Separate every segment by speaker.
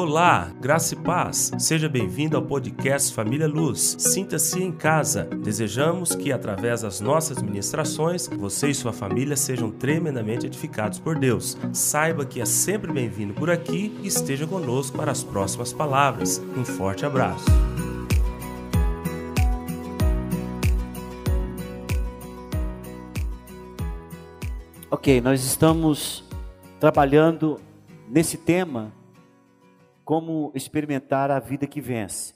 Speaker 1: Olá, graça e paz. Seja bem-vindo ao podcast Família Luz. Sinta-se em casa. Desejamos que, através das nossas ministrações, você e sua família sejam tremendamente edificados por Deus. Saiba que é sempre bem-vindo por aqui e esteja conosco para as próximas palavras. Um forte abraço.
Speaker 2: Ok, nós estamos trabalhando nesse tema como experimentar a vida que vence.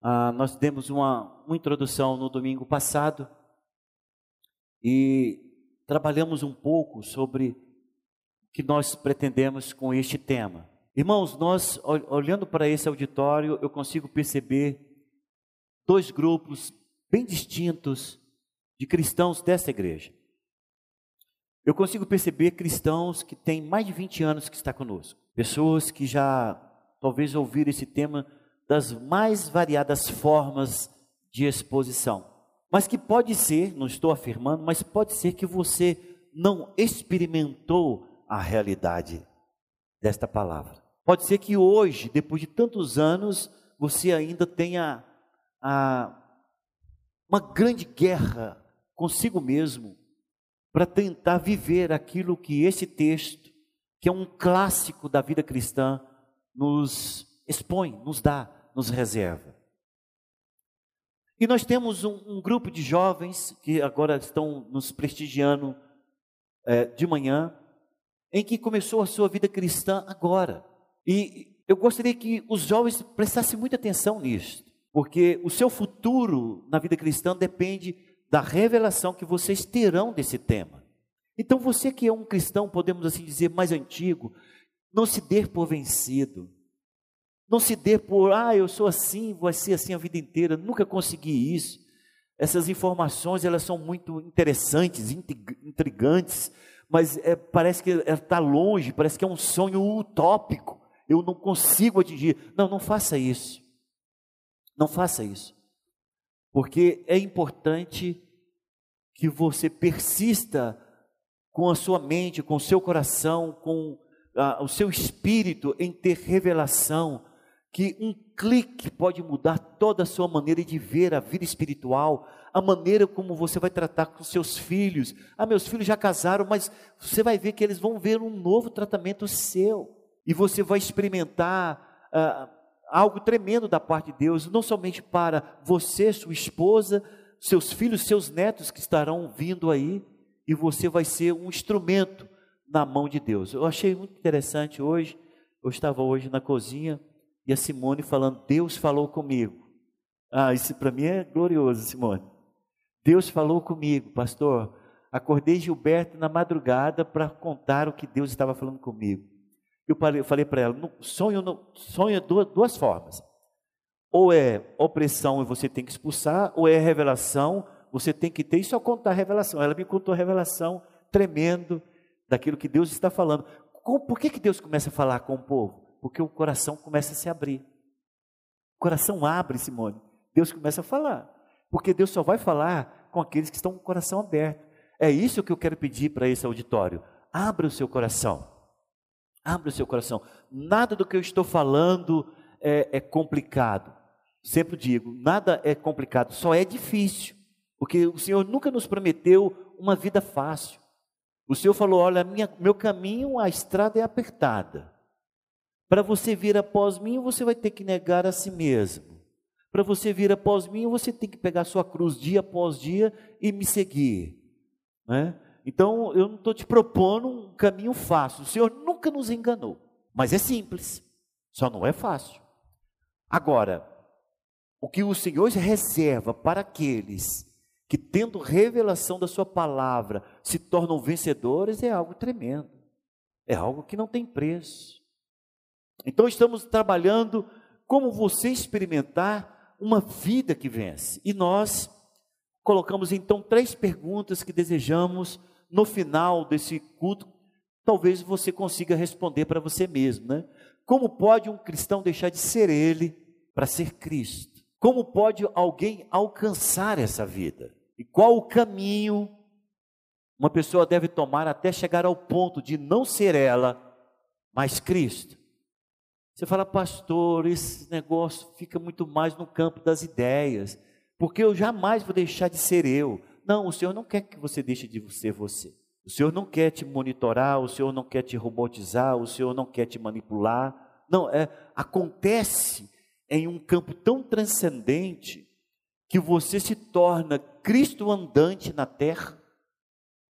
Speaker 2: Ah, nós demos uma, uma introdução no domingo passado e trabalhamos um pouco sobre o que nós pretendemos com este tema. Irmãos, nós olhando para esse auditório, eu consigo perceber dois grupos bem distintos de cristãos dessa igreja. Eu consigo perceber cristãos que têm mais de 20 anos que está conosco. Pessoas que já talvez ouviram esse tema das mais variadas formas de exposição. Mas que pode ser, não estou afirmando, mas pode ser que você não experimentou a realidade desta palavra. Pode ser que hoje, depois de tantos anos, você ainda tenha a, uma grande guerra consigo mesmo para tentar viver aquilo que esse texto que é um clássico da vida cristã, nos expõe, nos dá, nos reserva. E nós temos um, um grupo de jovens que agora estão nos prestigiando é, de manhã, em que começou a sua vida cristã agora. E eu gostaria que os jovens prestassem muita atenção nisso, porque o seu futuro na vida cristã depende da revelação que vocês terão desse tema. Então você que é um cristão, podemos assim dizer, mais antigo, não se dê por vencido. Não se dê por, ah, eu sou assim, vou ser assim a vida inteira, nunca consegui isso. Essas informações, elas são muito interessantes, intrigantes, mas é, parece que está longe, parece que é um sonho utópico. Eu não consigo atingir. Não, não faça isso. Não faça isso. Porque é importante que você persista com a sua mente, com o seu coração, com ah, o seu espírito em ter revelação, que um clique pode mudar toda a sua maneira de ver a vida espiritual, a maneira como você vai tratar com seus filhos. Ah, meus filhos já casaram, mas você vai ver que eles vão ver um novo tratamento seu, e você vai experimentar ah, algo tremendo da parte de Deus, não somente para você, sua esposa, seus filhos, seus netos que estarão vindo aí, e você vai ser um instrumento na mão de Deus. Eu achei muito interessante hoje, eu estava hoje na cozinha e a Simone falando, Deus falou comigo. Ah, isso para mim é glorioso, Simone. Deus falou comigo, pastor. Acordei Gilberto na madrugada para contar o que Deus estava falando comigo. Eu falei para ela, sonho, sonho é duas, duas formas. Ou é opressão e você tem que expulsar, ou é revelação você tem que ter, isso é contar a revelação. Ela me contou a revelação tremendo daquilo que Deus está falando. Por que, que Deus começa a falar com o povo? Porque o coração começa a se abrir. O coração abre, Simone. Deus começa a falar. Porque Deus só vai falar com aqueles que estão com o coração aberto. É isso que eu quero pedir para esse auditório. Abra o seu coração. Abra o seu coração. Nada do que eu estou falando é, é complicado. Sempre digo, nada é complicado, só é difícil. Porque o Senhor nunca nos prometeu uma vida fácil. O Senhor falou: olha, minha, meu caminho, a estrada é apertada. Para você vir após mim, você vai ter que negar a si mesmo. Para você vir após mim, você tem que pegar sua cruz dia após dia e me seguir. Né? Então, eu não estou te propondo um caminho fácil. O Senhor nunca nos enganou. Mas é simples, só não é fácil. Agora, o que o Senhor reserva para aqueles que tendo revelação da sua palavra se tornam vencedores é algo tremendo. É algo que não tem preço. Então estamos trabalhando como você experimentar uma vida que vence. E nós colocamos então três perguntas que desejamos no final desse culto, talvez você consiga responder para você mesmo, né? Como pode um cristão deixar de ser ele para ser Cristo? Como pode alguém alcançar essa vida? E qual o caminho uma pessoa deve tomar até chegar ao ponto de não ser ela, mas Cristo? Você fala, pastor, esse negócio fica muito mais no campo das ideias, porque eu jamais vou deixar de ser eu. Não, o Senhor não quer que você deixe de ser você. O Senhor não quer te monitorar, o Senhor não quer te robotizar, o Senhor não quer te manipular. Não, é, acontece em um campo tão transcendente que você se torna Cristo andante na terra,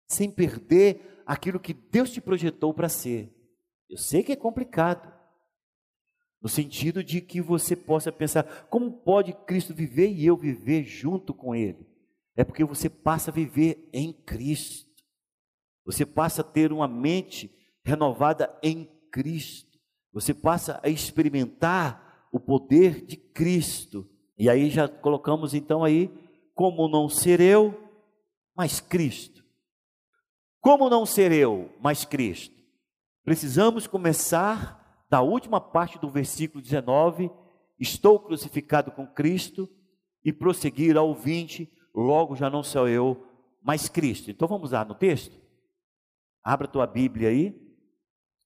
Speaker 2: sem perder aquilo que Deus te projetou para ser. Eu sei que é complicado, no sentido de que você possa pensar: como pode Cristo viver e eu viver junto com Ele? É porque você passa a viver em Cristo, você passa a ter uma mente renovada em Cristo, você passa a experimentar o poder de Cristo e aí já colocamos então aí, como não ser eu, mas Cristo. Como não ser eu, mas Cristo? Precisamos começar da última parte do versículo 19, estou crucificado com Cristo, e prosseguir ao 20, logo já não sou eu, mas Cristo. Então vamos lá no texto? Abra tua Bíblia aí,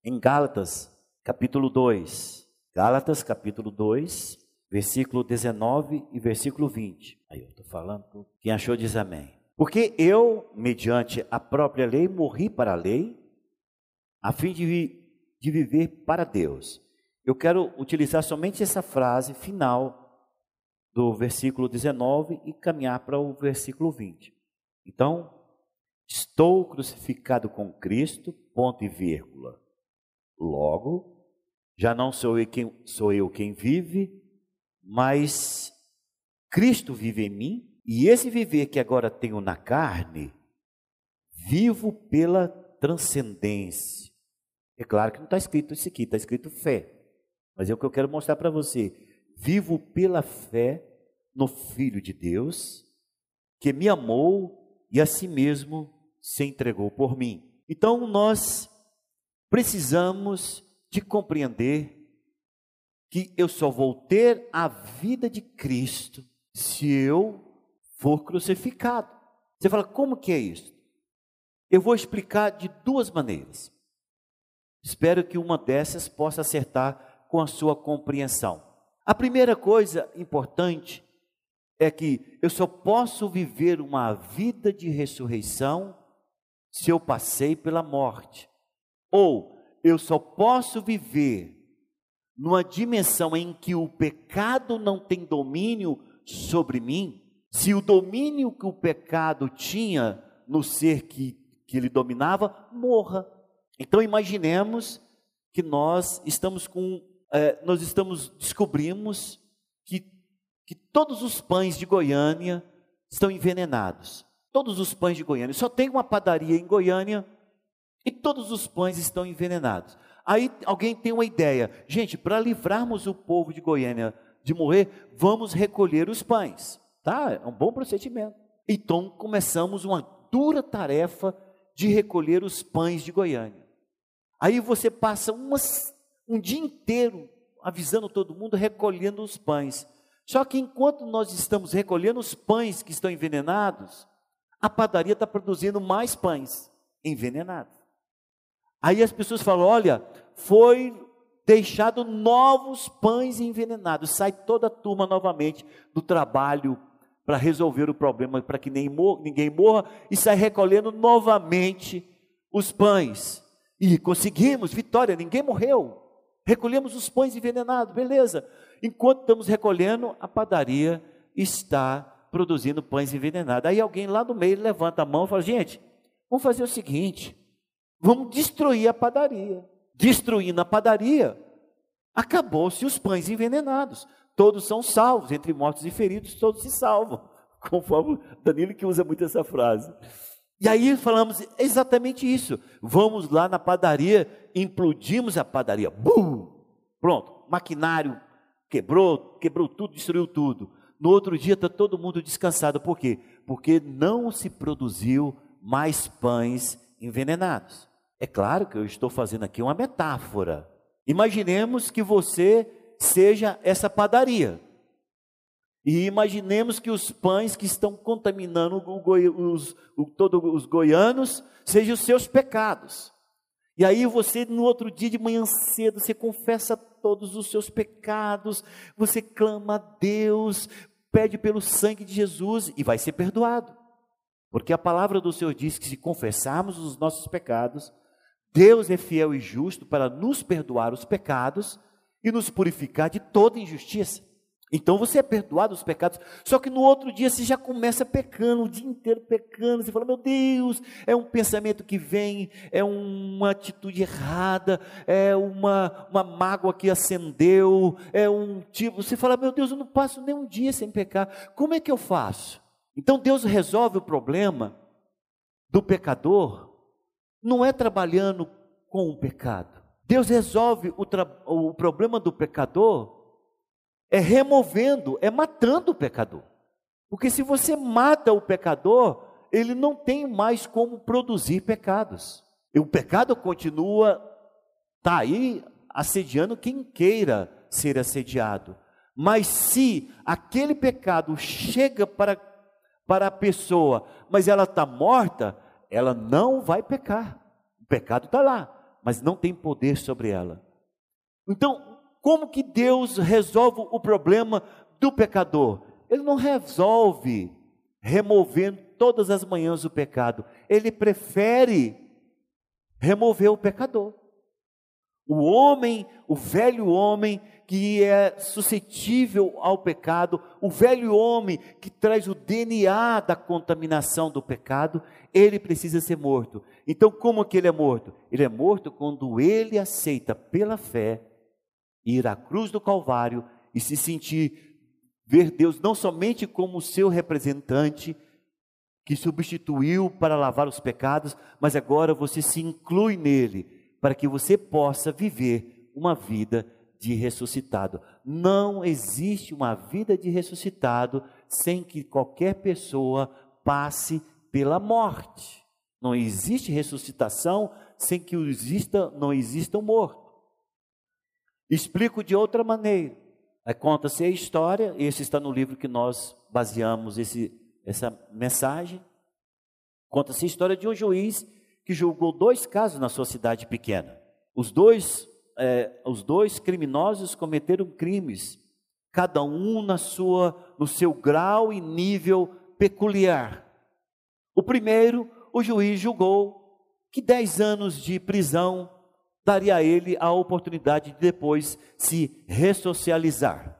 Speaker 2: em Gálatas, capítulo 2. Gálatas, capítulo 2 versículo 19 e versículo 20. Aí eu estou falando, quem achou diz amém. Porque eu, mediante a própria lei, morri para a lei, a fim de, de viver para Deus. Eu quero utilizar somente essa frase final do versículo 19 e caminhar para o versículo 20. Então, estou crucificado com Cristo, ponto e vírgula. Logo, já não sou eu quem, sou eu quem vive, mas Cristo vive em mim, e esse viver que agora tenho na carne, vivo pela transcendência. É claro que não está escrito isso aqui, está escrito fé. Mas é o que eu quero mostrar para você. Vivo pela fé no Filho de Deus, que me amou e a si mesmo se entregou por mim. Então nós precisamos de compreender que eu só vou ter a vida de Cristo se eu for crucificado. Você fala, como que é isso? Eu vou explicar de duas maneiras. Espero que uma dessas possa acertar com a sua compreensão. A primeira coisa importante é que eu só posso viver uma vida de ressurreição se eu passei pela morte. Ou eu só posso viver numa dimensão em que o pecado não tem domínio sobre mim, se o domínio que o pecado tinha no ser que, que ele dominava, morra. Então imaginemos que nós estamos com, é, nós estamos, descobrimos que, que todos os pães de Goiânia estão envenenados. Todos os pães de Goiânia. Só tem uma padaria em Goiânia e todos os pães estão envenenados. Aí alguém tem uma ideia, gente, para livrarmos o povo de Goiânia de morrer, vamos recolher os pães, tá? É um bom procedimento. Então começamos uma dura tarefa de recolher os pães de Goiânia. Aí você passa umas, um dia inteiro avisando todo mundo, recolhendo os pães. Só que enquanto nós estamos recolhendo os pães que estão envenenados, a padaria está produzindo mais pães envenenados. Aí as pessoas falam: olha, foi deixado novos pães envenenados. Sai toda a turma novamente do trabalho para resolver o problema, para que ninguém morra, e sai recolhendo novamente os pães. E conseguimos, vitória, ninguém morreu. Recolhemos os pães envenenados, beleza. Enquanto estamos recolhendo, a padaria está produzindo pães envenenados. Aí alguém lá no meio levanta a mão e fala: gente, vamos fazer o seguinte Vamos destruir a padaria. Destruindo a padaria, acabou-se os pães envenenados. Todos são salvos, entre mortos e feridos, todos se salvam. Conforme Danilo que usa muito essa frase. E aí falamos exatamente isso. Vamos lá na padaria, implodimos a padaria. Bum! Pronto, maquinário quebrou, quebrou tudo, destruiu tudo. No outro dia está todo mundo descansado. Por quê? Porque não se produziu mais pães envenenados. É claro que eu estou fazendo aqui uma metáfora. Imaginemos que você seja essa padaria. E imaginemos que os pães que estão contaminando os, o, todos os goianos sejam os seus pecados. E aí você, no outro dia de manhã cedo, você confessa todos os seus pecados, você clama a Deus, pede pelo sangue de Jesus e vai ser perdoado. Porque a palavra do Senhor diz que se confessarmos os nossos pecados, Deus é fiel e justo para nos perdoar os pecados e nos purificar de toda injustiça. Então você é perdoado os pecados, só que no outro dia você já começa pecando, o dia inteiro pecando. Você fala, meu Deus, é um pensamento que vem, é uma atitude errada, é uma, uma mágoa que acendeu, é um tipo. Você fala, meu Deus, eu não passo nem um dia sem pecar, como é que eu faço? Então Deus resolve o problema do pecador, não é trabalhando com o pecado. Deus resolve o, o problema do pecador é removendo, é matando o pecador. Porque se você mata o pecador, ele não tem mais como produzir pecados. E o pecado continua, está aí assediando quem queira ser assediado. Mas se aquele pecado chega para, para a pessoa, mas ela está morta, ela não vai pecar. O pecado está lá, mas não tem poder sobre ela. Então, como que Deus resolve o problema do pecador? Ele não resolve removendo todas as manhãs o pecado. Ele prefere remover o pecador. O homem, o velho homem que é suscetível ao pecado, o velho homem que traz o DNA da contaminação do pecado, ele precisa ser morto. Então, como que ele é morto? Ele é morto quando ele aceita pela fé ir à cruz do Calvário e se sentir ver Deus não somente como seu representante, que substituiu para lavar os pecados, mas agora você se inclui nele, para que você possa viver uma vida de ressuscitado. Não existe uma vida de ressuscitado sem que qualquer pessoa passe pela morte. Não existe ressuscitação sem que exista, não exista um morto. Explico de outra maneira. Conta-se a história, esse está no livro que nós baseamos esse, essa mensagem. Conta-se a história de um juiz que julgou dois casos na sua cidade pequena. Os dois, é, os dois criminosos cometeram crimes, cada um na sua, no seu grau e nível peculiar. O primeiro, o juiz julgou que dez anos de prisão daria a ele a oportunidade de depois se ressocializar.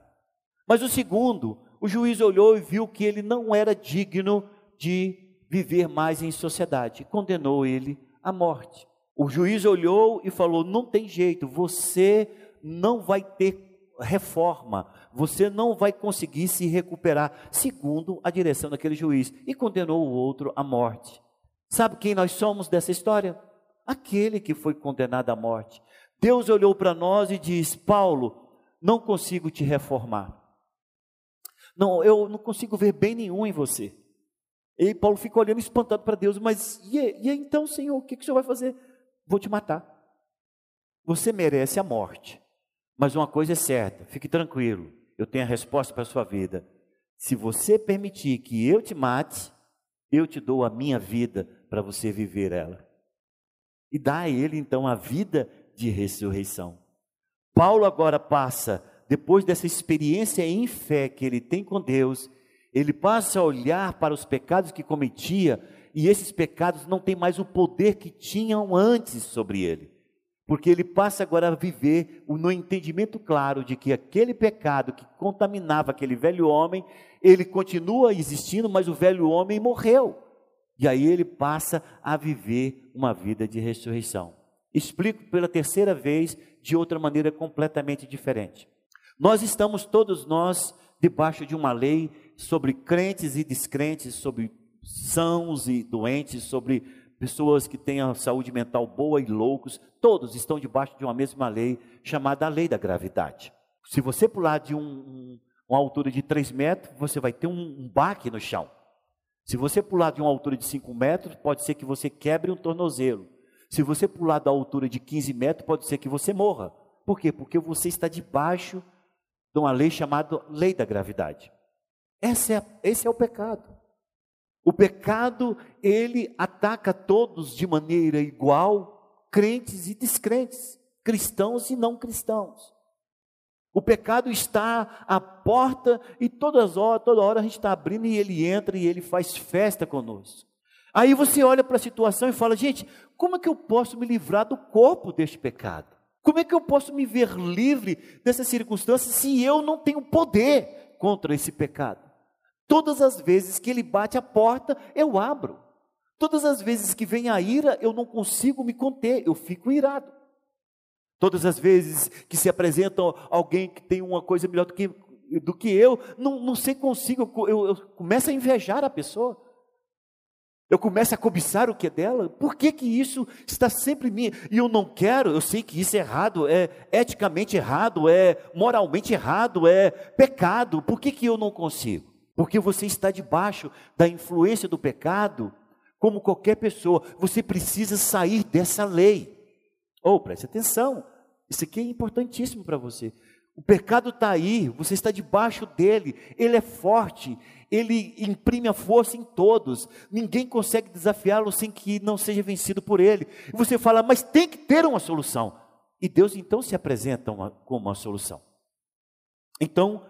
Speaker 2: Mas o segundo, o juiz olhou e viu que ele não era digno de viver mais em sociedade, condenou ele à morte. O juiz olhou e falou: Não tem jeito, você não vai ter reforma, você não vai conseguir se recuperar, segundo a direção daquele juiz, e condenou o outro à morte. Sabe quem nós somos dessa história? aquele que foi condenado à morte. Deus olhou para nós e diz: Paulo, não consigo te reformar. Não, eu não consigo ver bem nenhum em você. E Paulo fica olhando espantado para Deus, mas e, e então, Senhor, o que, que o Senhor vai fazer? Vou te matar. Você merece a morte. Mas uma coisa é certa, fique tranquilo, eu tenho a resposta para a sua vida. Se você permitir que eu te mate, eu te dou a minha vida para você viver ela e dá a ele então a vida de ressurreição. Paulo agora passa, depois dessa experiência em fé que ele tem com Deus, ele passa a olhar para os pecados que cometia e esses pecados não têm mais o poder que tinham antes sobre ele. Porque ele passa agora a viver no entendimento claro de que aquele pecado que contaminava aquele velho homem, ele continua existindo, mas o velho homem morreu. E aí ele passa a viver uma vida de ressurreição. Explico pela terceira vez de outra maneira completamente diferente. Nós estamos todos nós debaixo de uma lei sobre crentes e descrentes, sobre sãos e doentes, sobre pessoas que têm a saúde mental boa e loucos, todos estão debaixo de uma mesma lei chamada a lei da gravidade. Se você pular de um, um, uma altura de 3 metros, você vai ter um, um baque no chão. Se você pular de uma altura de 5 metros, pode ser que você quebre um tornozelo. Se você pular da altura de 15 metros, pode ser que você morra. Por quê? Porque você está debaixo de uma lei chamada lei da gravidade. Esse é, esse é o pecado. O pecado, ele ataca todos de maneira igual, crentes e descrentes, cristãos e não cristãos. O pecado está à porta e todas horas, toda hora a gente está abrindo e ele entra e ele faz festa conosco. Aí você olha para a situação e fala: gente, como é que eu posso me livrar do corpo deste pecado? Como é que eu posso me ver livre dessas circunstâncias se eu não tenho poder contra esse pecado? Todas as vezes que ele bate a porta, eu abro. Todas as vezes que vem a ira, eu não consigo me conter, eu fico irado. Todas as vezes que se apresenta alguém que tem uma coisa melhor do que, do que eu, não, não sei consigo, eu, eu, começo a invejar a pessoa. Eu começo a cobiçar o que é dela. Por que, que isso está sempre em mim? E eu não quero, eu sei que isso é errado, é eticamente errado, é moralmente errado, é pecado. Por que, que eu não consigo? Porque você está debaixo da influência do pecado, como qualquer pessoa. Você precisa sair dessa lei. Ou oh, preste atenção, isso aqui é importantíssimo para você. O pecado está aí, você está debaixo dele, ele é forte, ele imprime a força em todos, ninguém consegue desafiá-lo sem que não seja vencido por ele. E você fala, mas tem que ter uma solução. E Deus então se apresenta uma, como uma solução. Então,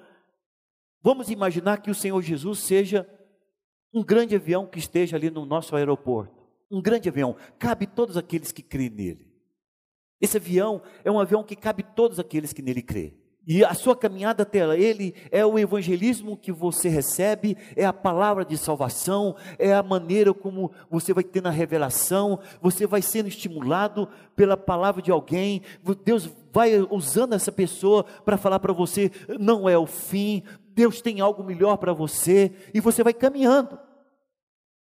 Speaker 2: vamos imaginar que o Senhor Jesus seja um grande avião que esteja ali no nosso aeroporto. Um grande avião, cabe todos aqueles que creem nele. Esse avião é um avião que cabe todos aqueles que nele crê. E a sua caminhada até ele é o evangelismo que você recebe, é a palavra de salvação, é a maneira como você vai ter na revelação, você vai sendo estimulado pela palavra de alguém, Deus vai usando essa pessoa para falar para você: não é o fim, Deus tem algo melhor para você, e você vai caminhando.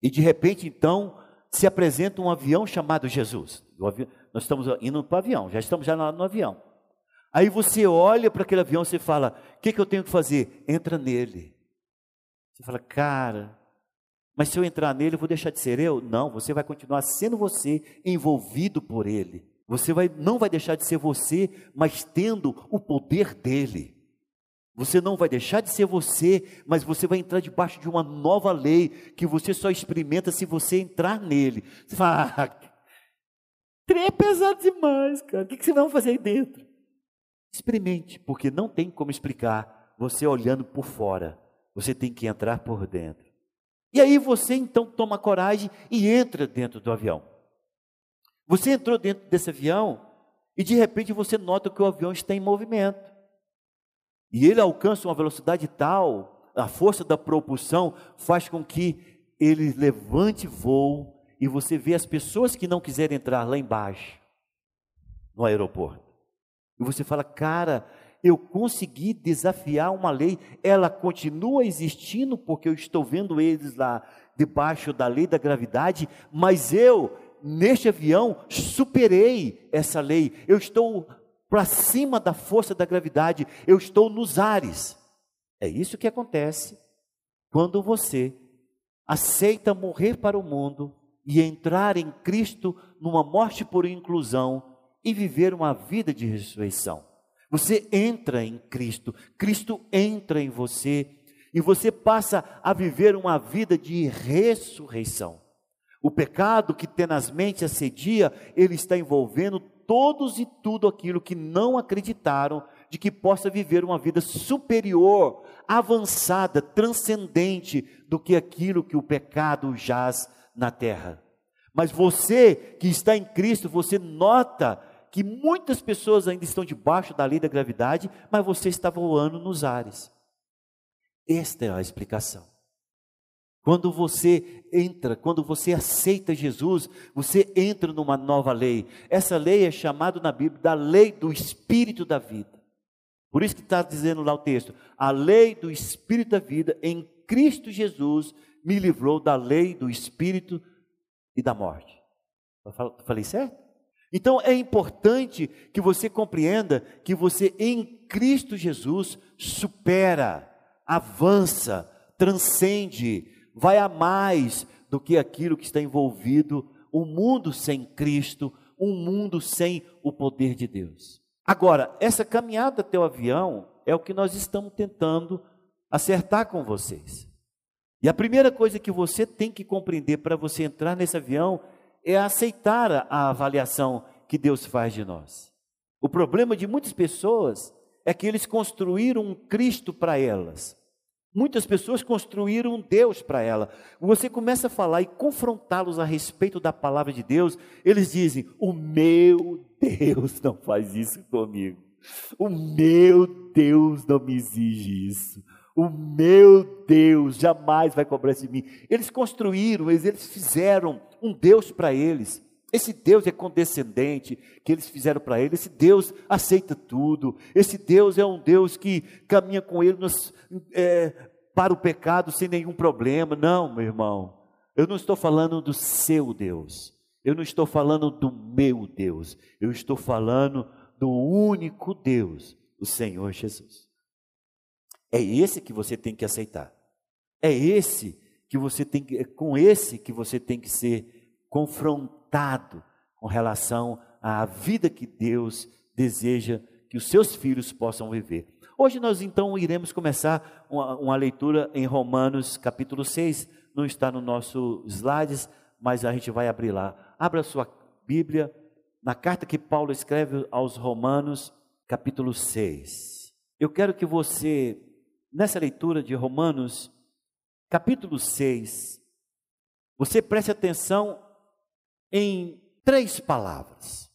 Speaker 2: E de repente, então, se apresenta um avião chamado Jesus. Nós estamos indo para o avião, já estamos já no avião. Aí você olha para aquele avião e fala: o que, que eu tenho que fazer? Entra nele. Você fala, cara, mas se eu entrar nele, eu vou deixar de ser eu? Não, você vai continuar sendo você, envolvido por ele. Você vai, não vai deixar de ser você, mas tendo o poder dele. Você não vai deixar de ser você, mas você vai entrar debaixo de uma nova lei que você só experimenta se você entrar nele. Você fala, ah, trem é pesado demais, cara. O que você vai fazer aí dentro? Experimente, porque não tem como explicar você olhando por fora. Você tem que entrar por dentro. E aí você então toma coragem e entra dentro do avião. Você entrou dentro desse avião e de repente você nota que o avião está em movimento. E ele alcança uma velocidade tal, a força da propulsão faz com que ele levante voo e você vê as pessoas que não quiserem entrar lá embaixo, no aeroporto. E você fala, cara, eu consegui desafiar uma lei, ela continua existindo porque eu estou vendo eles lá debaixo da lei da gravidade, mas eu, neste avião, superei essa lei, eu estou para cima da força da gravidade, eu estou nos ares. É isso que acontece quando você aceita morrer para o mundo e entrar em Cristo numa morte por inclusão e viver uma vida de ressurreição. Você entra em Cristo, Cristo entra em você e você passa a viver uma vida de ressurreição. O pecado que tenazmente assedia, ele está envolvendo todos e tudo aquilo que não acreditaram de que possa viver uma vida superior, avançada, transcendente do que aquilo que o pecado jaz na terra. Mas você que está em Cristo, você nota que muitas pessoas ainda estão debaixo da lei da gravidade, mas você está voando nos ares. Esta é a explicação. Quando você entra, quando você aceita Jesus, você entra numa nova lei. Essa lei é chamada na Bíblia da lei do Espírito da vida. Por isso que está dizendo lá o texto: a lei do Espírito da vida em Cristo Jesus me livrou da lei do Espírito e da morte. Falei certo? Então é importante que você compreenda que você em Cristo Jesus supera, avança, transcende, vai a mais do que aquilo que está envolvido o um mundo sem Cristo, um mundo sem o poder de Deus. Agora, essa caminhada até o avião é o que nós estamos tentando acertar com vocês. E a primeira coisa que você tem que compreender para você entrar nesse avião é aceitar a avaliação que Deus faz de nós. O problema de muitas pessoas é que eles construíram um Cristo para elas. Muitas pessoas construíram um Deus para ela. Você começa a falar e confrontá-los a respeito da palavra de Deus, eles dizem: O meu Deus não faz isso comigo. O meu Deus não me exige isso. O meu Deus jamais vai cobrar isso de mim. Eles construíram, eles, fizeram um Deus para eles. Esse Deus é condescendente que eles fizeram para ele. Esse Deus aceita tudo. Esse Deus é um Deus que caminha com ele nos, é, para o pecado sem nenhum problema. Não, meu irmão. Eu não estou falando do seu Deus. Eu não estou falando do meu Deus. Eu estou falando do único Deus, o Senhor Jesus. É esse que você tem que aceitar. É esse que você tem que, é com esse que você tem que ser confrontado com relação à vida que Deus deseja que os seus filhos possam viver. Hoje nós então iremos começar uma, uma leitura em Romanos capítulo 6, não está no nosso slides, mas a gente vai abrir lá. Abra sua Bíblia na carta que Paulo escreve aos Romanos, capítulo 6. Eu quero que você nessa leitura de Romanos, capítulo 6, você preste atenção em três palavras.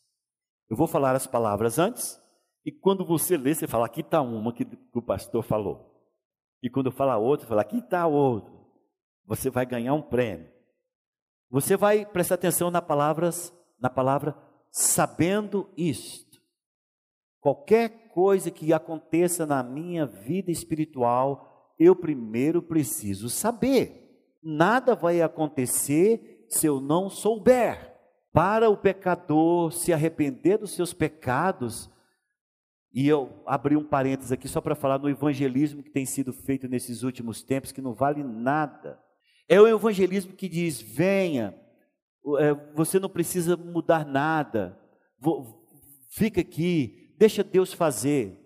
Speaker 2: Eu vou falar as palavras antes, e quando você lê, você fala, aqui está uma que o pastor falou. E quando eu falar outra, fala, aqui está outra. Você vai ganhar um prêmio. Você vai prestar atenção na, palavras, na palavra sabendo isto. Qualquer coisa que aconteça na minha vida espiritual, eu primeiro preciso saber. Nada vai acontecer se eu não souber. Para o pecador se arrepender dos seus pecados, e eu abri um parênteses aqui só para falar no evangelismo que tem sido feito nesses últimos tempos, que não vale nada. É o evangelismo que diz: venha, é, você não precisa mudar nada, fica aqui, deixa Deus fazer.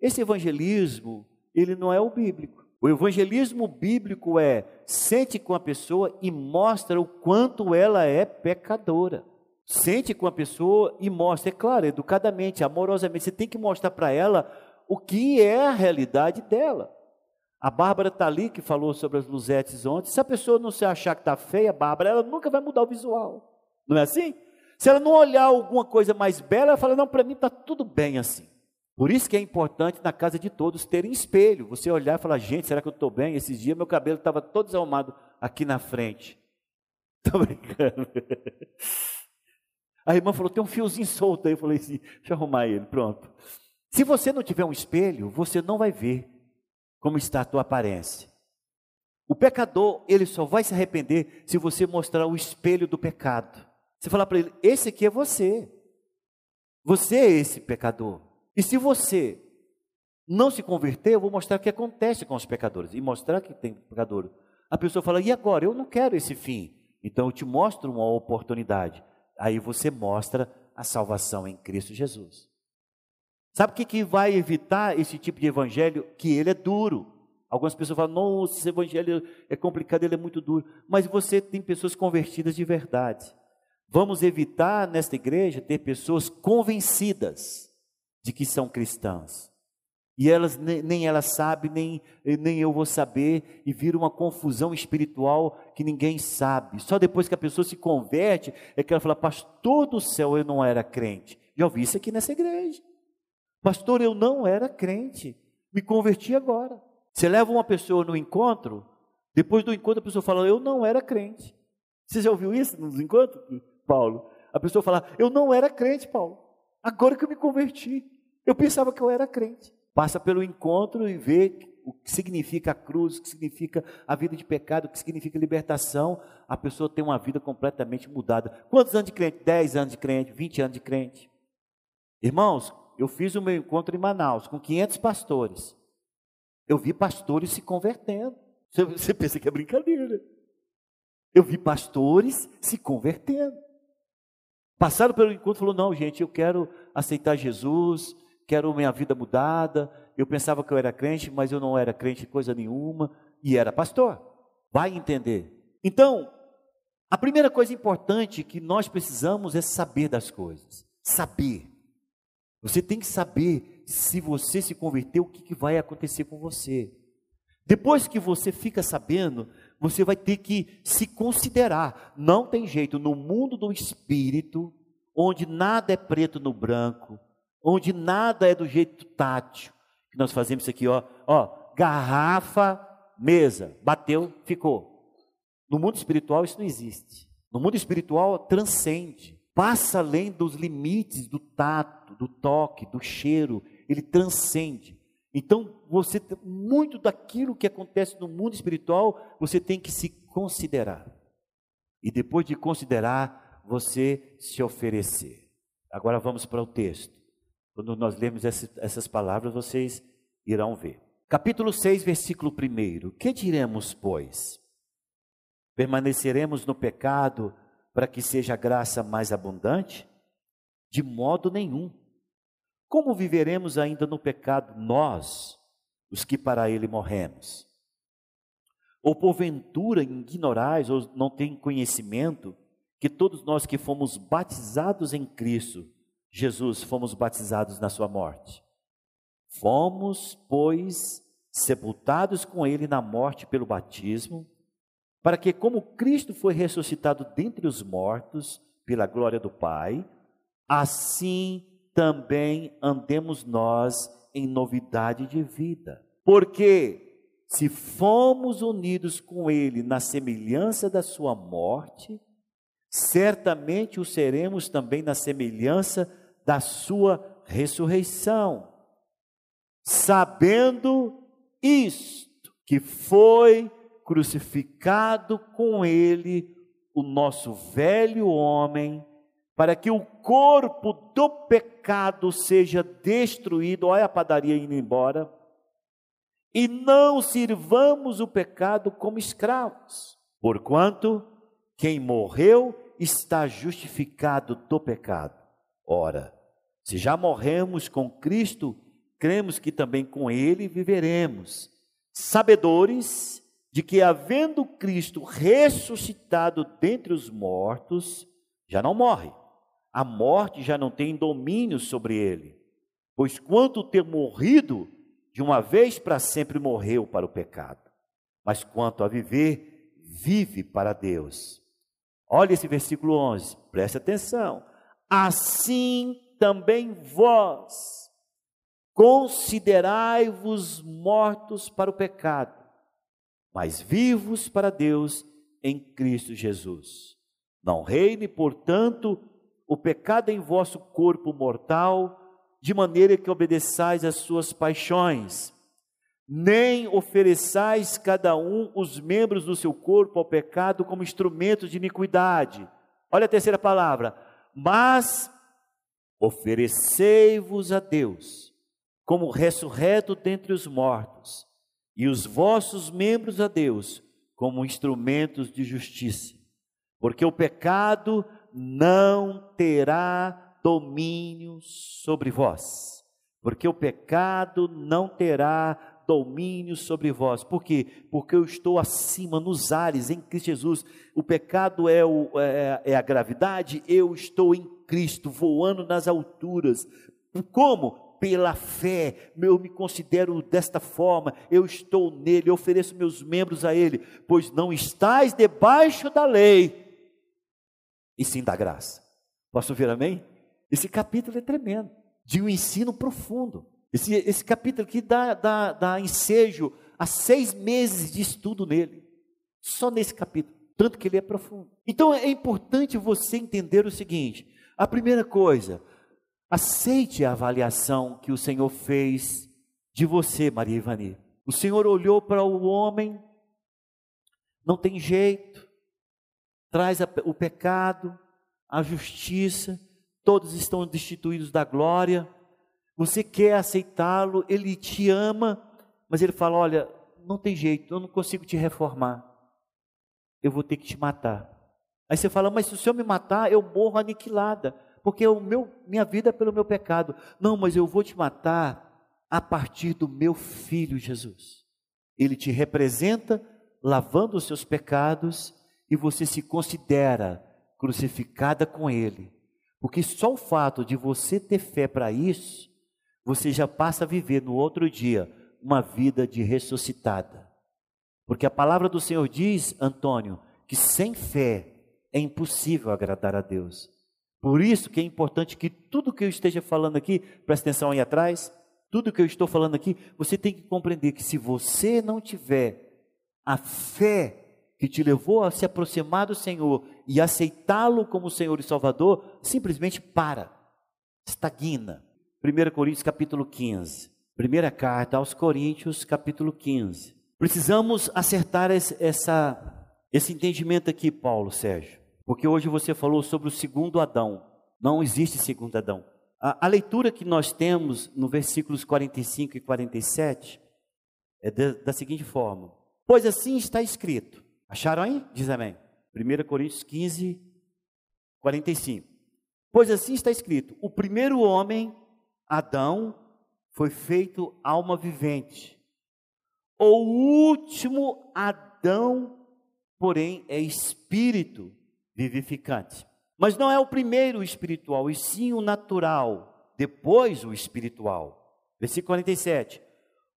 Speaker 2: Esse evangelismo, ele não é o bíblico. O evangelismo bíblico é sente com a pessoa e mostra o quanto ela é pecadora. Sente com a pessoa e mostra, é claro, educadamente, amorosamente, você tem que mostrar para ela o que é a realidade dela. A Bárbara está ali, que falou sobre as luzetes ontem. Se a pessoa não se achar que está feia, Bárbara, ela nunca vai mudar o visual. Não é assim? Se ela não olhar alguma coisa mais bela, ela fala: não, para mim está tudo bem assim. Por isso que é importante na casa de todos terem espelho. Você olhar e falar: gente, será que eu estou bem? Esses dias meu cabelo estava todo desarrumado aqui na frente. Estou brincando. A irmã falou: tem um fiozinho solto aí. Eu falei assim: deixa eu arrumar ele, pronto. Se você não tiver um espelho, você não vai ver como está a tua aparência. O pecador, ele só vai se arrepender se você mostrar o espelho do pecado. Você falar para ele: esse aqui é você. Você é esse pecador. E se você não se converter, eu vou mostrar o que acontece com os pecadores. E mostrar que tem pecador. A pessoa fala: e agora? Eu não quero esse fim. Então eu te mostro uma oportunidade. Aí você mostra a salvação em Cristo Jesus. Sabe o que, que vai evitar esse tipo de evangelho? Que ele é duro. Algumas pessoas falam, nossa, esse evangelho é complicado, ele é muito duro. Mas você tem pessoas convertidas de verdade. Vamos evitar nesta igreja ter pessoas convencidas de que são cristãs. E elas nem elas sabem, nem, nem eu vou saber, e vira uma confusão espiritual que ninguém sabe. Só depois que a pessoa se converte é que ela fala: Pastor do céu, eu não era crente. Já ouvi isso aqui nessa igreja. Pastor, eu não era crente, me converti agora. Você leva uma pessoa no encontro, depois do encontro a pessoa fala: Eu não era crente. Você já ouviu isso nos encontros? Paulo. A pessoa fala, eu não era crente, Paulo. Agora que eu me converti. Eu pensava que eu era crente. Passa pelo encontro e vê o que significa a cruz, o que significa a vida de pecado, o que significa libertação. A pessoa tem uma vida completamente mudada. Quantos anos de crente? 10 anos de crente, 20 anos de crente. Irmãos, eu fiz o meu encontro em Manaus com 500 pastores. Eu vi pastores se convertendo. Você pensa que é brincadeira. Eu vi pastores se convertendo. Passaram pelo encontro e falou: Não, gente, eu quero aceitar Jesus, quero minha vida mudada. Eu pensava que eu era crente, mas eu não era crente coisa nenhuma, e era pastor. Vai entender. Então, a primeira coisa importante que nós precisamos é saber das coisas. Saber. Você tem que saber se você se converter, o que, que vai acontecer com você. Depois que você fica sabendo, você vai ter que se considerar. Não tem jeito, no mundo do espírito, onde nada é preto no branco, onde nada é do jeito tátil, que nós fazemos isso aqui, ó, ó, garrafa, mesa, bateu, ficou. No mundo espiritual isso não existe. No mundo espiritual transcende, passa além dos limites do tato, do toque, do cheiro, ele transcende. Então, você muito daquilo que acontece no mundo espiritual, você tem que se considerar. E depois de considerar, você se oferecer. Agora vamos para o texto. Quando nós lemos essas palavras, vocês irão ver. Capítulo 6, versículo 1. Que diremos, pois? Permaneceremos no pecado para que seja a graça mais abundante? De modo nenhum. Como viveremos ainda no pecado nós, os que para ele morremos? Ou porventura ignorais ou não tem conhecimento que todos nós que fomos batizados em Cristo, Jesus, fomos batizados na sua morte? Fomos, pois, sepultados com ele na morte pelo batismo, para que, como Cristo foi ressuscitado dentre os mortos pela glória do Pai, assim também andemos nós em novidade de vida. Porque se fomos unidos com Ele na semelhança da Sua morte, certamente o seremos também na semelhança da Sua ressurreição. Sabendo isto, que foi crucificado com Ele o nosso velho homem para que o corpo do pecado seja destruído, olha a padaria indo embora, e não sirvamos o pecado como escravos, porquanto quem morreu está justificado do pecado. Ora, se já morremos com Cristo, cremos que também com Ele viveremos, sabedores de que, havendo Cristo ressuscitado dentre os mortos, já não morre a morte já não tem domínio sobre ele. Pois quanto ter morrido, de uma vez para sempre morreu para o pecado. Mas quanto a viver, vive para Deus. Olha esse versículo 11, preste atenção. Assim também vós considerai-vos mortos para o pecado, mas vivos para Deus em Cristo Jesus. Não reine, portanto, o pecado em vosso corpo mortal, de maneira que obedeçais às suas paixões. Nem ofereçais cada um os membros do seu corpo ao pecado como instrumentos de iniquidade. Olha a terceira palavra. Mas oferecei-vos a Deus como ressurreto dentre os mortos, e os vossos membros a Deus como instrumentos de justiça. Porque o pecado não terá domínio sobre vós, porque o pecado não terá domínio sobre vós. Por quê? Porque eu estou acima nos ares em Cristo Jesus. O pecado é, o, é, é a gravidade, eu estou em Cristo, voando nas alturas. Como? Pela fé, eu me considero desta forma, eu estou nele, eu ofereço meus membros a ele, pois não estáis debaixo da lei, e sim da graça. Posso ouvir amém? Esse capítulo é tremendo, de um ensino profundo. Esse, esse capítulo aqui dá, dá, dá ensejo a seis meses de estudo nele, só nesse capítulo, tanto que ele é profundo. Então é importante você entender o seguinte: a primeira coisa, aceite a avaliação que o Senhor fez de você, Maria Ivani. O Senhor olhou para o homem, não tem jeito, traz o pecado, a justiça, todos estão destituídos da glória. Você quer aceitá-lo, ele te ama, mas ele fala: Olha, não tem jeito, eu não consigo te reformar, eu vou ter que te matar. Aí você fala: Mas se o Senhor me matar, eu morro aniquilada, porque o meu, minha vida é pelo meu pecado. Não, mas eu vou te matar a partir do meu filho Jesus. Ele te representa lavando os seus pecados e você se considera crucificada com Ele, Porque só o fato de você ter fé para isso, você já passa a viver no outro dia uma vida de ressuscitada. Porque a palavra do Senhor diz, Antônio, que sem fé é impossível agradar a Deus. Por isso que é importante que tudo que eu esteja falando aqui, preste atenção aí atrás, tudo que eu estou falando aqui, você tem que compreender que se você não tiver a fé que te levou a se aproximar do Senhor e aceitá-lo como Senhor e Salvador, simplesmente para, estagna. 1 Coríntios capítulo 15. Primeira carta aos Coríntios, capítulo 15. Precisamos acertar esse, essa, esse entendimento aqui, Paulo Sérgio, porque hoje você falou sobre o segundo Adão. Não existe segundo Adão. A, a leitura que nós temos no versículos 45 e 47 é de, da seguinte forma: Pois assim está escrito. Acharam aí? Diz amém. 1 Coríntios 15, 45. Pois assim está escrito: o primeiro homem, Adão, foi feito alma vivente. O último Adão, porém, é espírito vivificante. Mas não é o primeiro espiritual, e sim o natural, depois o espiritual. Versículo 47.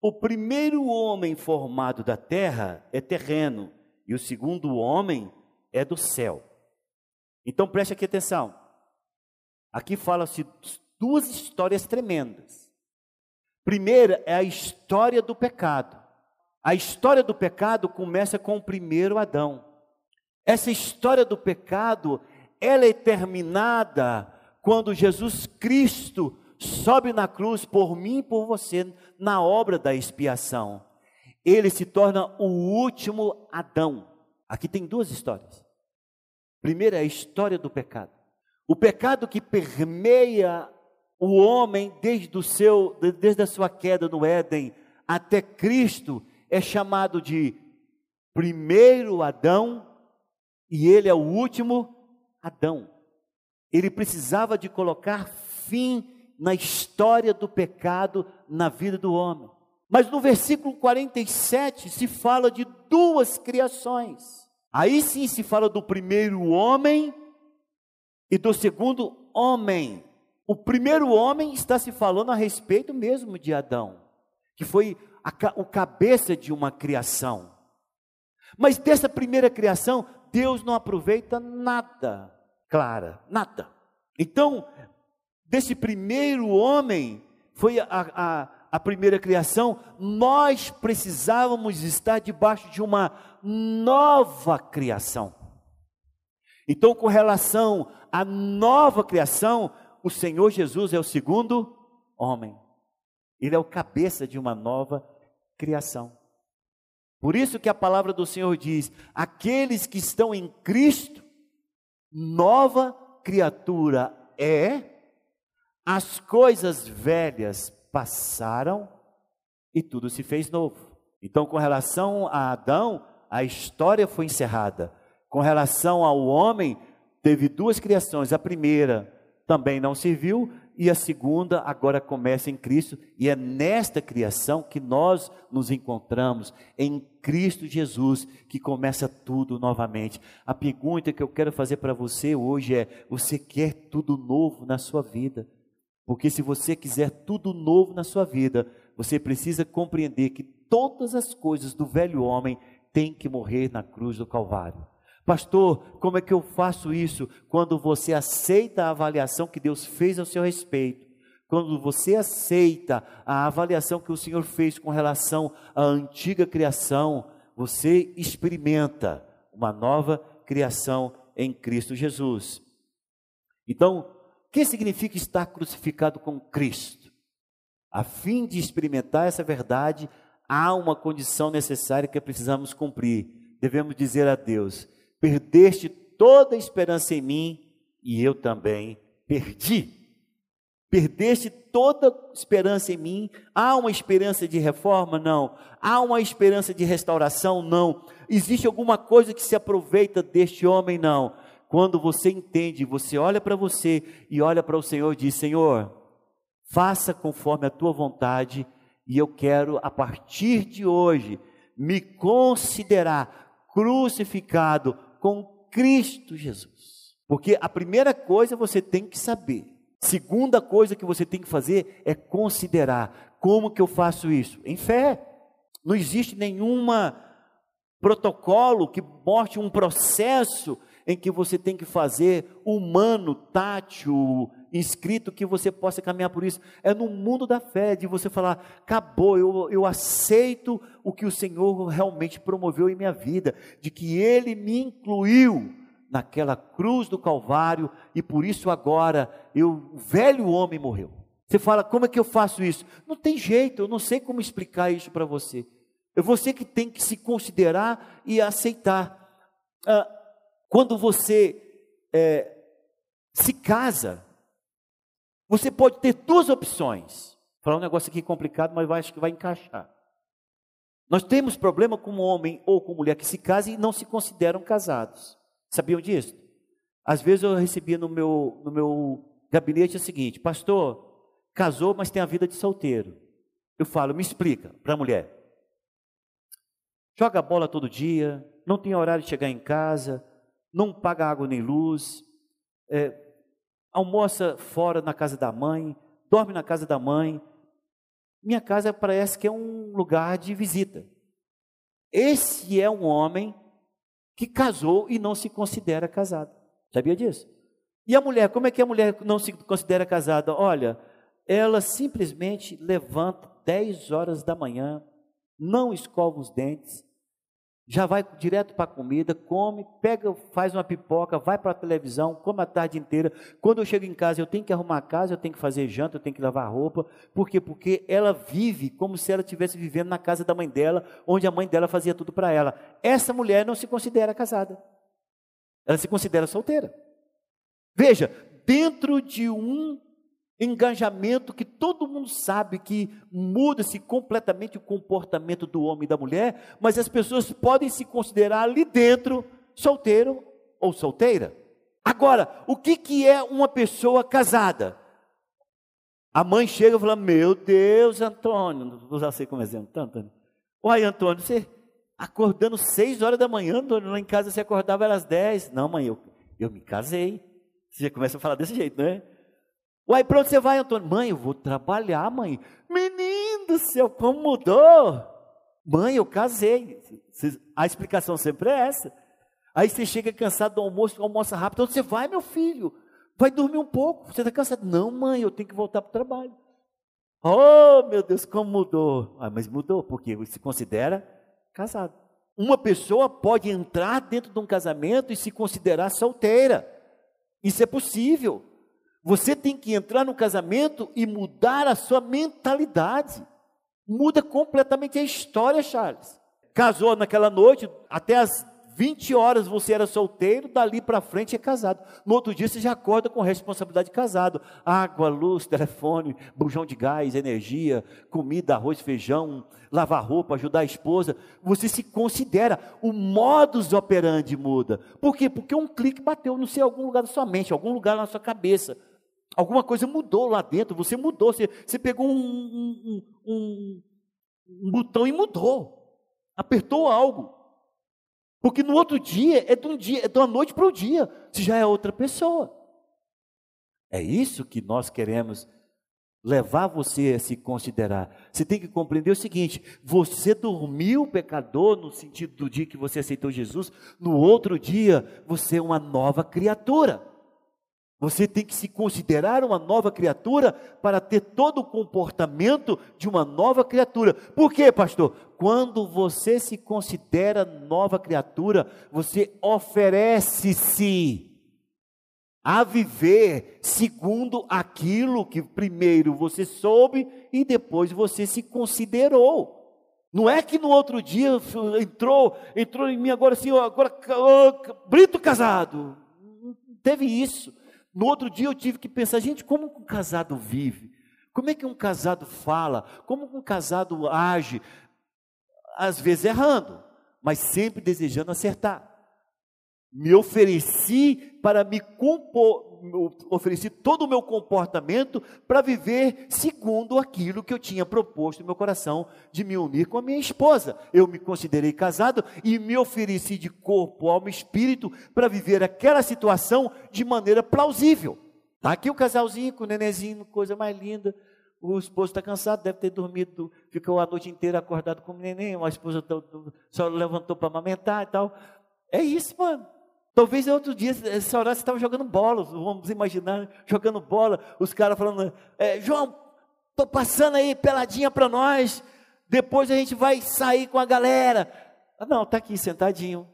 Speaker 2: O primeiro homem formado da terra é terreno, e o segundo homem é do céu. Então preste aqui atenção. Aqui fala-se duas histórias tremendas. Primeira é a história do pecado. A história do pecado começa com o primeiro Adão. Essa história do pecado, ela é terminada quando Jesus Cristo sobe na cruz por mim e por você na obra da expiação. Ele se torna o último Adão. Aqui tem duas histórias. Primeira é a história do pecado. O pecado que permeia o homem desde o seu desde a sua queda no Éden até Cristo é chamado de primeiro Adão e ele é o último Adão. Ele precisava de colocar fim na história do pecado na vida do homem. Mas no versículo 47 se fala de duas criações. Aí sim se fala do primeiro homem e do segundo homem. O primeiro homem está se falando a respeito mesmo de Adão, que foi a, o cabeça de uma criação. Mas dessa primeira criação, Deus não aproveita nada, clara, nada. Então, desse primeiro homem, foi a, a, a primeira criação, nós precisávamos estar debaixo de uma nova criação. Então, com relação à nova criação, o Senhor Jesus é o segundo homem. Ele é o cabeça de uma nova criação. Por isso que a palavra do Senhor diz: aqueles que estão em Cristo, nova criatura é, as coisas velhas passaram e tudo se fez novo. Então, com relação a Adão, a história foi encerrada. Com relação ao homem, teve duas criações. A primeira também não serviu, e a segunda agora começa em Cristo, e é nesta criação que nós nos encontramos, em Cristo Jesus, que começa tudo novamente. A pergunta que eu quero fazer para você hoje é: você quer tudo novo na sua vida? Porque se você quiser tudo novo na sua vida, você precisa compreender que todas as coisas do velho homem têm que morrer na cruz do Calvário. Pastor, como é que eu faço isso? Quando você aceita a avaliação que Deus fez ao seu respeito, quando você aceita a avaliação que o Senhor fez com relação à antiga criação, você experimenta uma nova criação em Cristo Jesus. Então, o que significa estar crucificado com Cristo? A fim de experimentar essa verdade, há uma condição necessária que precisamos cumprir. Devemos dizer a Deus: perdeste toda a esperança em mim e eu também perdi. Perdeste toda esperança em mim. Há uma esperança de reforma? Não. Há uma esperança de restauração? Não. Existe alguma coisa que se aproveita deste homem? Não. Quando você entende, você olha para você e olha para o Senhor e diz: Senhor, faça conforme a tua vontade, e eu quero, a partir de hoje, me considerar crucificado com Cristo Jesus. Porque a primeira coisa você tem que saber. Segunda coisa que você tem que fazer é considerar como que eu faço isso? Em fé. Não existe nenhuma protocolo que mostre um processo em que você tem que fazer humano, tátil, inscrito, que você possa caminhar por isso. É no mundo da fé, de você falar: acabou, eu, eu aceito o que o Senhor realmente promoveu em minha vida, de que Ele me incluiu naquela cruz do Calvário e por isso agora eu, o velho homem morreu. Você fala, como é que eu faço isso? Não tem jeito, eu não sei como explicar isso para você. É você que tem que se considerar e aceitar. Ah, quando você é, se casa, você pode ter duas opções. Vou falar um negócio aqui complicado, mas acho que vai encaixar. Nós temos problema com homem ou com mulher que se casam e não se consideram casados. Sabiam disso? Às vezes eu recebia no meu, no meu gabinete o seguinte: Pastor, casou, mas tem a vida de solteiro. Eu falo, me explica para a mulher. Joga bola todo dia, não tem horário de chegar em casa, não paga água nem luz, é, almoça fora na casa da mãe, dorme na casa da mãe. Minha casa parece que é um lugar de visita. Esse é um homem que casou e não se considera casado. Sabia disso? E a mulher, como é que a mulher não se considera casada? Olha, ela simplesmente levanta 10 horas da manhã, não escova os dentes, já vai direto para a comida, come, pega, faz uma pipoca, vai para a televisão, come a tarde inteira. Quando eu chego em casa, eu tenho que arrumar a casa, eu tenho que fazer janta, eu tenho que lavar roupa. Por quê? Porque ela vive como se ela estivesse vivendo na casa da mãe dela, onde a mãe dela fazia tudo para ela. Essa mulher não se considera casada. Ela se considera solteira. Veja, dentro de um engajamento que todo mundo sabe que muda-se completamente o comportamento do homem e da mulher, mas as pessoas podem se considerar ali dentro solteiro ou solteira. Agora, o que, que é uma pessoa casada? A mãe chega e fala: Meu Deus, Antônio, vou usar você como exemplo, tá, Antônio? Uai, Antônio, você acordando seis horas da manhã, Antônio, lá em casa você acordava às dez. Não, mãe, eu, eu me casei. Você já começa a falar desse jeito, não é? Uai, para onde você vai, Antônio? Mãe, eu vou trabalhar, mãe. Menino do céu, como mudou? Mãe, eu casei. A explicação sempre é essa. Aí você chega cansado do almoço, almoça rápido. Onde você vai, meu filho? Vai dormir um pouco. Você está cansado? Não, mãe, eu tenho que voltar para o trabalho. Oh, meu Deus, como mudou. Ah, mas mudou, porque se considera casado. Uma pessoa pode entrar dentro de um casamento e se considerar solteira. Isso é possível. Você tem que entrar no casamento e mudar a sua mentalidade. Muda completamente a história, Charles. Casou naquela noite, até as 20 horas você era solteiro, dali para frente é casado. No outro dia você já acorda com responsabilidade de casado. Água, luz, telefone, bujão de gás, energia, comida, arroz, feijão, lavar roupa, ajudar a esposa. Você se considera, o modus operandi muda. Por quê? Porque um clique bateu, não sei, em algum lugar da sua mente, algum lugar na sua cabeça. Alguma coisa mudou lá dentro, você mudou, você, você pegou um, um, um, um botão e mudou, apertou algo. Porque no outro dia é de um dia, é de uma noite para o dia, você já é outra pessoa. É isso que nós queremos levar você a se considerar. Você tem que compreender o seguinte: você dormiu pecador no sentido do dia que você aceitou Jesus, no outro dia você é uma nova criatura. Você tem que se considerar uma nova criatura para ter todo o comportamento de uma nova criatura. Por quê, pastor? Quando você se considera nova criatura, você oferece-se a viver segundo aquilo que primeiro você soube e depois você se considerou. Não é que no outro dia entrou, entrou em mim agora assim, agora Brito casado. Não teve isso. No outro dia eu tive que pensar, gente, como um casado vive? Como é que um casado fala? Como um casado age? Às vezes errando, mas sempre desejando acertar. Me ofereci para me compor, ofereci todo o meu comportamento para viver segundo aquilo que eu tinha proposto no meu coração de me unir com a minha esposa. Eu me considerei casado e me ofereci de corpo, alma e espírito para viver aquela situação de maneira plausível. Está aqui o casalzinho com o nenenzinho, coisa mais linda. O esposo está cansado, deve ter dormido, ficou a noite inteira acordado com o neném, a esposa só levantou para amamentar e tal. É isso, mano. Talvez outro dia, essa hora você estava jogando bola, vamos imaginar, jogando bola, os caras falando, é, João, estou passando aí peladinha para nós, depois a gente vai sair com a galera. Ah, não, está aqui sentadinho.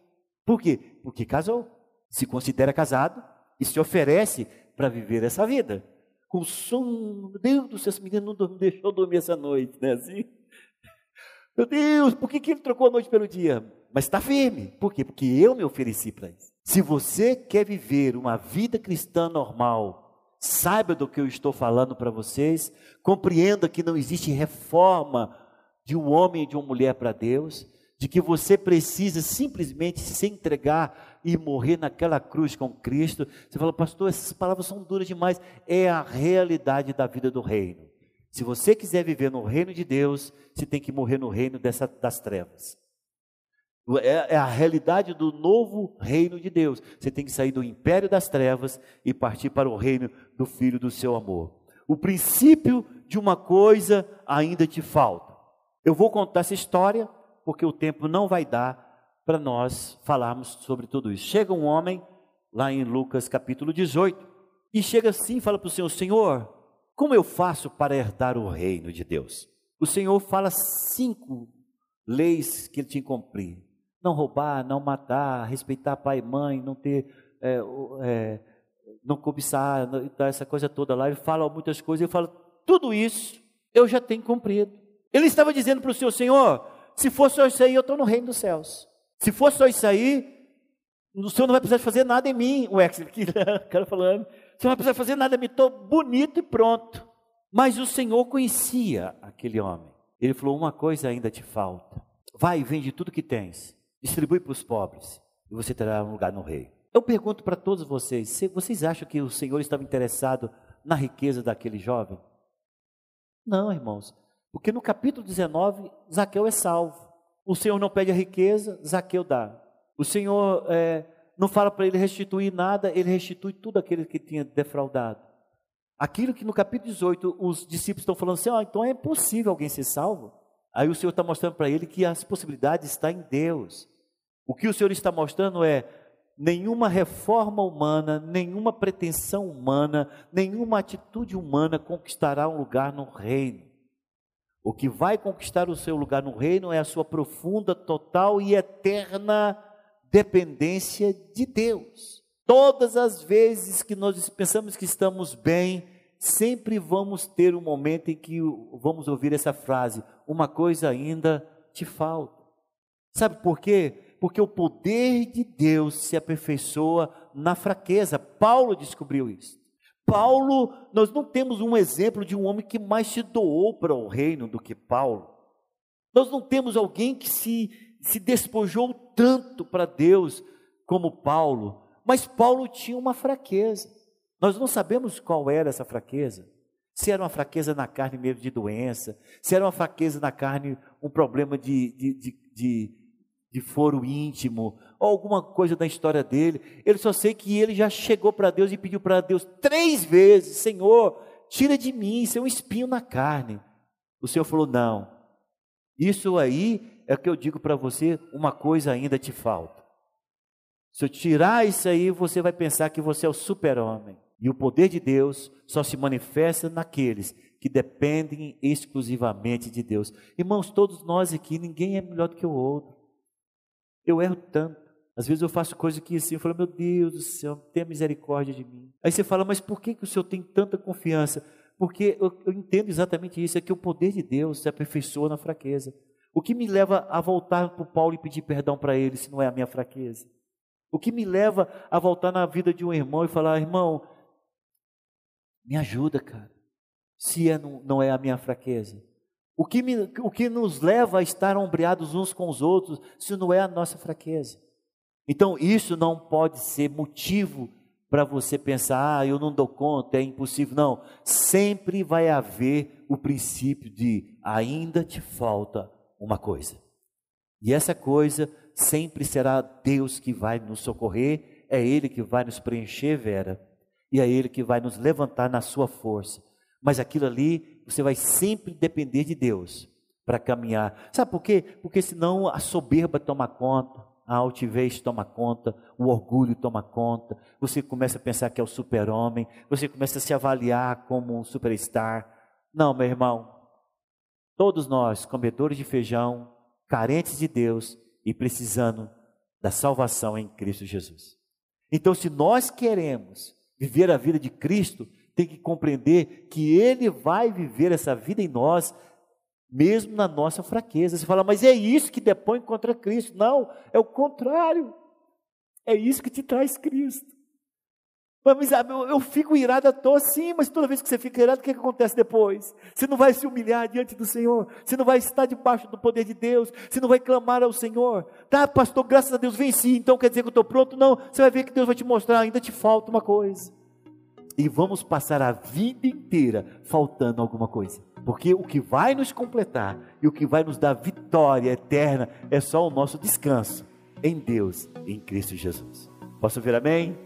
Speaker 2: Por quê? Porque casou, se considera casado e se oferece para viver essa vida. Com som, meu Deus do céu, esse menino não deixou dormir essa noite, né? Assim. Meu Deus, por que, que ele trocou a noite pelo dia? Mas está firme. Por quê? Porque eu me ofereci para isso. Se você quer viver uma vida cristã normal, saiba do que eu estou falando para vocês, compreenda que não existe reforma de um homem e de uma mulher para Deus, de que você precisa simplesmente se entregar e morrer naquela cruz com Cristo. Você fala, pastor, essas palavras são duras demais. É a realidade da vida do reino. Se você quiser viver no reino de Deus, você tem que morrer no reino dessa, das trevas. É, é, a realidade do novo reino de Deus. Você tem que sair do império das trevas e partir para o reino do Filho do seu amor. O princípio de uma coisa ainda te falta. Eu vou contar essa história porque o tempo não vai dar para nós falarmos sobre tudo isso. Chega um homem lá em Lucas capítulo 18 e chega assim e fala para o Senhor: Senhor, como eu faço para herdar o reino de Deus? O Senhor fala cinco leis que ele tinha que cumprir não roubar, não matar, respeitar pai e mãe, não ter, é, é, não cobiçar, não, essa coisa toda lá. Ele fala muitas coisas, ele fala, tudo isso eu já tenho cumprido. Ele estava dizendo para o Senhor, Senhor, se for só isso aí, eu estou no reino dos céus. Se for só isso aí, o Senhor não vai precisar fazer nada em mim. O ex, o cara falando, você não vai precisar fazer nada em mim, estou bonito e pronto. Mas o Senhor conhecia aquele homem. Ele falou: Uma coisa ainda te falta. Vai e vende tudo que tens distribui para os pobres, e você terá um lugar no rei. Eu pergunto para todos vocês: vocês acham que o Senhor estava interessado na riqueza daquele jovem? Não, irmãos, porque no capítulo 19, Zaqueu é salvo. O Senhor não pede a riqueza, Zaqueu dá. O Senhor é, não fala para ele restituir nada, ele restitui tudo aquilo que tinha defraudado. Aquilo que no capítulo 18 os discípulos estão falando assim: oh, então é possível alguém ser salvo? Aí o Senhor está mostrando para ele que as possibilidades estão em Deus. O que o Senhor está mostrando é nenhuma reforma humana, nenhuma pretensão humana, nenhuma atitude humana conquistará um lugar no reino. O que vai conquistar o seu lugar no reino é a sua profunda, total e eterna dependência de Deus. Todas as vezes que nós pensamos que estamos bem, sempre vamos ter um momento em que vamos ouvir essa frase: uma coisa ainda te falta. Sabe por quê? Porque o poder de Deus se aperfeiçoa na fraqueza. Paulo descobriu isso. Paulo, nós não temos um exemplo de um homem que mais se doou para o reino do que Paulo. Nós não temos alguém que se, se despojou tanto para Deus como Paulo. Mas Paulo tinha uma fraqueza. Nós não sabemos qual era essa fraqueza. Se era uma fraqueza na carne mesmo de doença, se era uma fraqueza na carne, um problema de, de, de, de de foro íntimo, ou alguma coisa da história dele. Ele só sei que ele já chegou para Deus e pediu para Deus três vezes: Senhor, tira de mim, isso é um espinho na carne. O Senhor falou: Não, isso aí é que eu digo para você: uma coisa ainda te falta. Se eu tirar isso aí, você vai pensar que você é o super-homem. E o poder de Deus só se manifesta naqueles que dependem exclusivamente de Deus. Irmãos, todos nós aqui, ninguém é melhor do que o outro. Eu erro tanto. Às vezes eu faço coisas que assim, eu falo, meu Deus do céu, tenha misericórdia de mim. Aí você fala, mas por que, que o Senhor tem tanta confiança? Porque eu, eu entendo exatamente isso, é que o poder de Deus se aperfeiçoa na fraqueza. O que me leva a voltar para o Paulo e pedir perdão para ele, se não é a minha fraqueza? O que me leva a voltar na vida de um irmão e falar, irmão, me ajuda, cara, se é, não, não é a minha fraqueza? O que, me, o que nos leva a estar ombreados uns com os outros, se não é a nossa fraqueza. Então, isso não pode ser motivo para você pensar, ah, eu não dou conta, é impossível. Não, sempre vai haver o princípio de ainda te falta uma coisa. E essa coisa sempre será Deus que vai nos socorrer, é Ele que vai nos preencher, Vera, e é Ele que vai nos levantar na sua força. Mas aquilo ali, você vai sempre depender de Deus para caminhar. Sabe por quê? Porque senão a soberba toma conta, a altivez toma conta, o orgulho toma conta, você começa a pensar que é o super-homem, você começa a se avaliar como um superstar. Não, meu irmão, todos nós, comedores de feijão, carentes de Deus e precisando da salvação em Cristo Jesus. Então, se nós queremos viver a vida de Cristo, tem que compreender que Ele vai viver essa vida em nós mesmo na nossa fraqueza. Você fala, mas é isso que depõe contra Cristo. Não, é o contrário. É isso que te traz Cristo. Mas eu fico irado à toa, sim, mas toda vez que você fica irado, o que, que acontece depois? Você não vai se humilhar diante do Senhor, você não vai estar debaixo do poder de Deus, você não vai clamar ao Senhor. Tá, pastor, graças a Deus venci, então quer dizer que eu estou pronto? Não, você vai ver que Deus vai te mostrar, ainda te falta uma coisa. E vamos passar a vida inteira faltando alguma coisa. Porque o que vai nos completar e o que vai nos dar vitória eterna é só o nosso descanso em Deus, em Cristo Jesus. Posso ver amém?